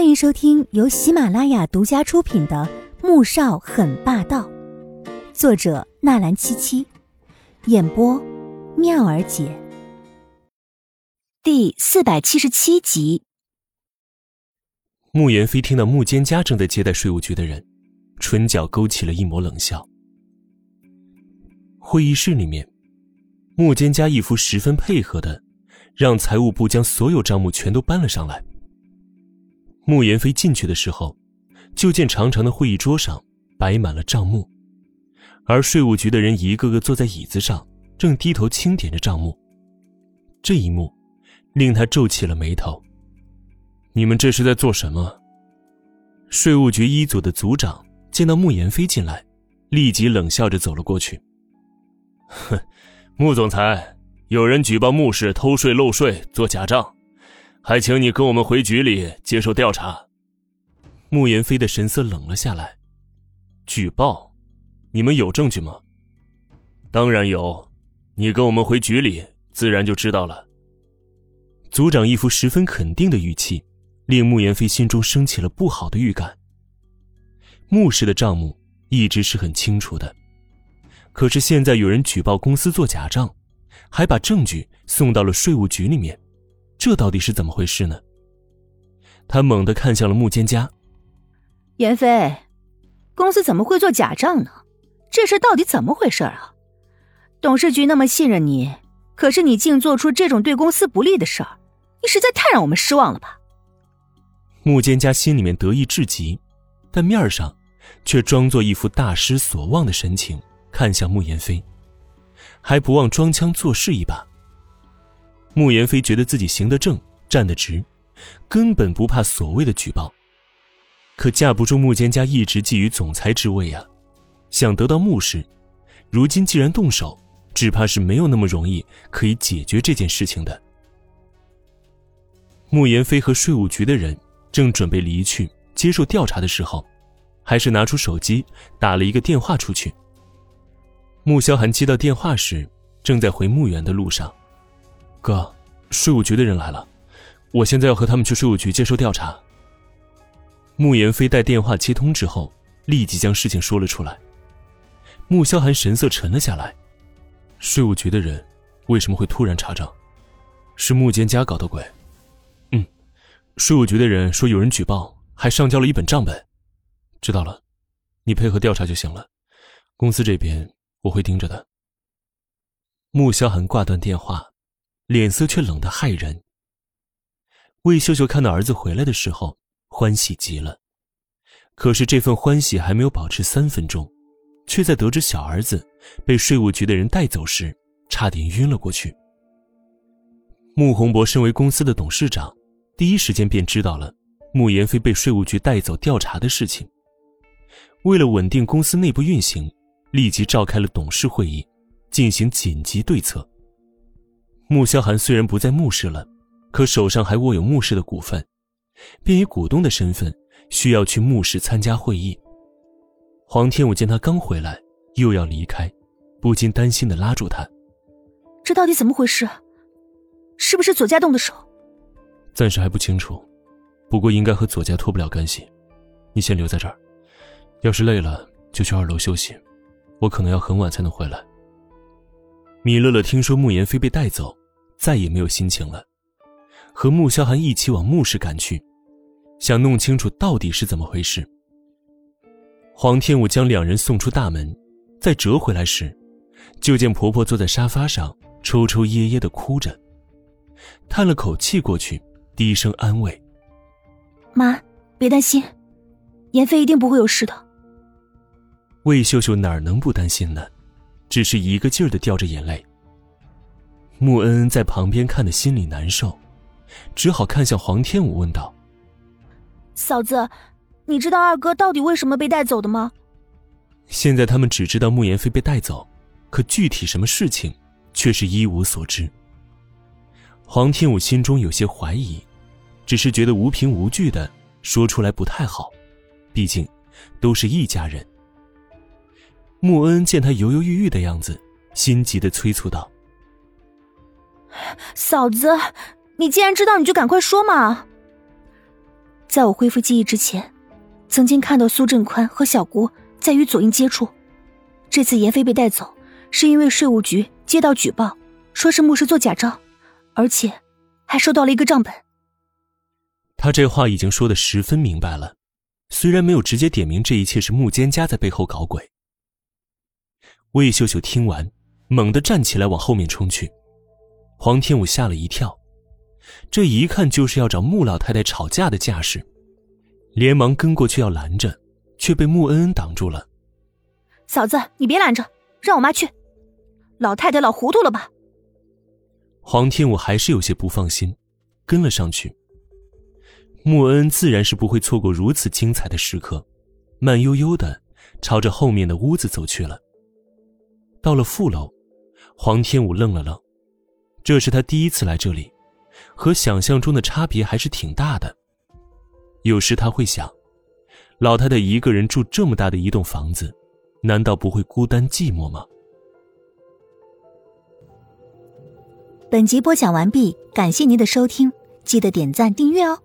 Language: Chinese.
欢迎收听由喜马拉雅独家出品的《穆少很霸道》，作者纳兰七七，演播妙儿姐。第四百七十七集。穆言飞听到穆坚家正在接待税务局的人，唇角勾起了一抹冷笑。会议室里面，穆坚家一副十分配合的，让财务部将所有账目全都搬了上来。穆言飞进去的时候，就见长长的会议桌上摆满了账目，而税务局的人一个个坐在椅子上，正低头清点着账目。这一幕令他皱起了眉头。你们这是在做什么？税务局一组的组长见到穆言飞进来，立即冷笑着走了过去。哼，穆总裁，有人举报穆氏偷税漏税、做假账。还请你跟我们回局里接受调查。穆言飞的神色冷了下来。举报？你们有证据吗？当然有，你跟我们回局里，自然就知道了。组长一副十分肯定的语气，令穆言飞心中升起了不好的预感。穆氏的账目一直是很清楚的，可是现在有人举报公司做假账，还把证据送到了税务局里面。这到底是怎么回事呢？他猛地看向了穆蒹葭，严飞，公司怎么会做假账呢？这事到底怎么回事啊？董事局那么信任你，可是你竟做出这种对公司不利的事儿，你实在太让我们失望了吧？穆蒹葭心里面得意至极，但面上却装作一副大失所望的神情，看向穆言飞，还不忘装腔作势一把。穆言飞觉得自己行得正，站得直，根本不怕所谓的举报。可架不住穆蒹葭一直觊觎总裁之位啊，想得到穆氏，如今既然动手，只怕是没有那么容易可以解决这件事情的。穆言飞和税务局的人正准备离去接受调查的时候，还是拿出手机打了一个电话出去。穆萧寒接到电话时，正在回墓园的路上。哥，税务局的人来了，我现在要和他们去税务局接受调查。穆言飞待电话接通之后，立即将事情说了出来。穆萧寒神色沉了下来，税务局的人为什么会突然查账？是穆坚家搞的鬼？嗯，税务局的人说有人举报，还上交了一本账本。知道了，你配合调查就行了，公司这边我会盯着的。穆萧寒挂断电话。脸色却冷得骇人。魏秀秀看到儿子回来的时候，欢喜极了。可是这份欢喜还没有保持三分钟，却在得知小儿子被税务局的人带走时，差点晕了过去。穆宏博身为公司的董事长，第一时间便知道了穆言飞被税务局带走调查的事情。为了稳定公司内部运行，立即召开了董事会议，进行紧急对策。穆萧寒虽然不在穆氏了，可手上还握有穆氏的股份，便以股东的身份需要去穆氏参加会议。黄天武见他刚回来，又要离开，不禁担心的拉住他：“这到底怎么回事？是不是左家动的手？”暂时还不清楚，不过应该和左家脱不了干系。你先留在这儿，要是累了就去二楼休息，我可能要很晚才能回来。米乐乐听说穆言飞被带走。再也没有心情了，和穆萧寒一起往穆氏赶去，想弄清楚到底是怎么回事。黄天武将两人送出大门，再折回来时，就见婆婆坐在沙发上抽抽噎噎的哭着，叹了口气过去，低声安慰：“妈，别担心，严飞一定不会有事的。”魏秀秀哪能不担心呢？只是一个劲儿的掉着眼泪。穆恩恩在旁边看的心里难受，只好看向黄天武问道：“嫂子，你知道二哥到底为什么被带走的吗？”现在他们只知道穆言飞被带走，可具体什么事情，却是一无所知。黄天武心中有些怀疑，只是觉得无凭无据的说出来不太好，毕竟都是一家人。穆恩恩见他犹犹豫豫的样子，心急的催促道。嫂子，你既然知道，你就赶快说嘛！在我恢复记忆之前，曾经看到苏振宽和小姑在与左英接触。这次严飞被带走，是因为税务局接到举报，说是牧师做假账，而且还收到了一个账本。他这话已经说的十分明白了，虽然没有直接点明这一切是穆坚家在背后搞鬼。魏秀秀听完，猛地站起来往后面冲去，黄天武吓了一跳，这一看就是要找穆老太太吵架的架势，连忙跟过去要拦着，却被穆恩恩挡住了。嫂子，你别拦着，让我妈去。老太太老糊涂了吧？黄天武还是有些不放心，跟了上去。穆恩恩自然是不会错过如此精彩的时刻，慢悠悠的朝着后面的屋子走去了。到了副楼，黄天武愣了愣，这是他第一次来这里，和想象中的差别还是挺大的。有时他会想，老太太一个人住这么大的一栋房子，难道不会孤单寂寞吗？本集播讲完毕，感谢您的收听，记得点赞订阅哦。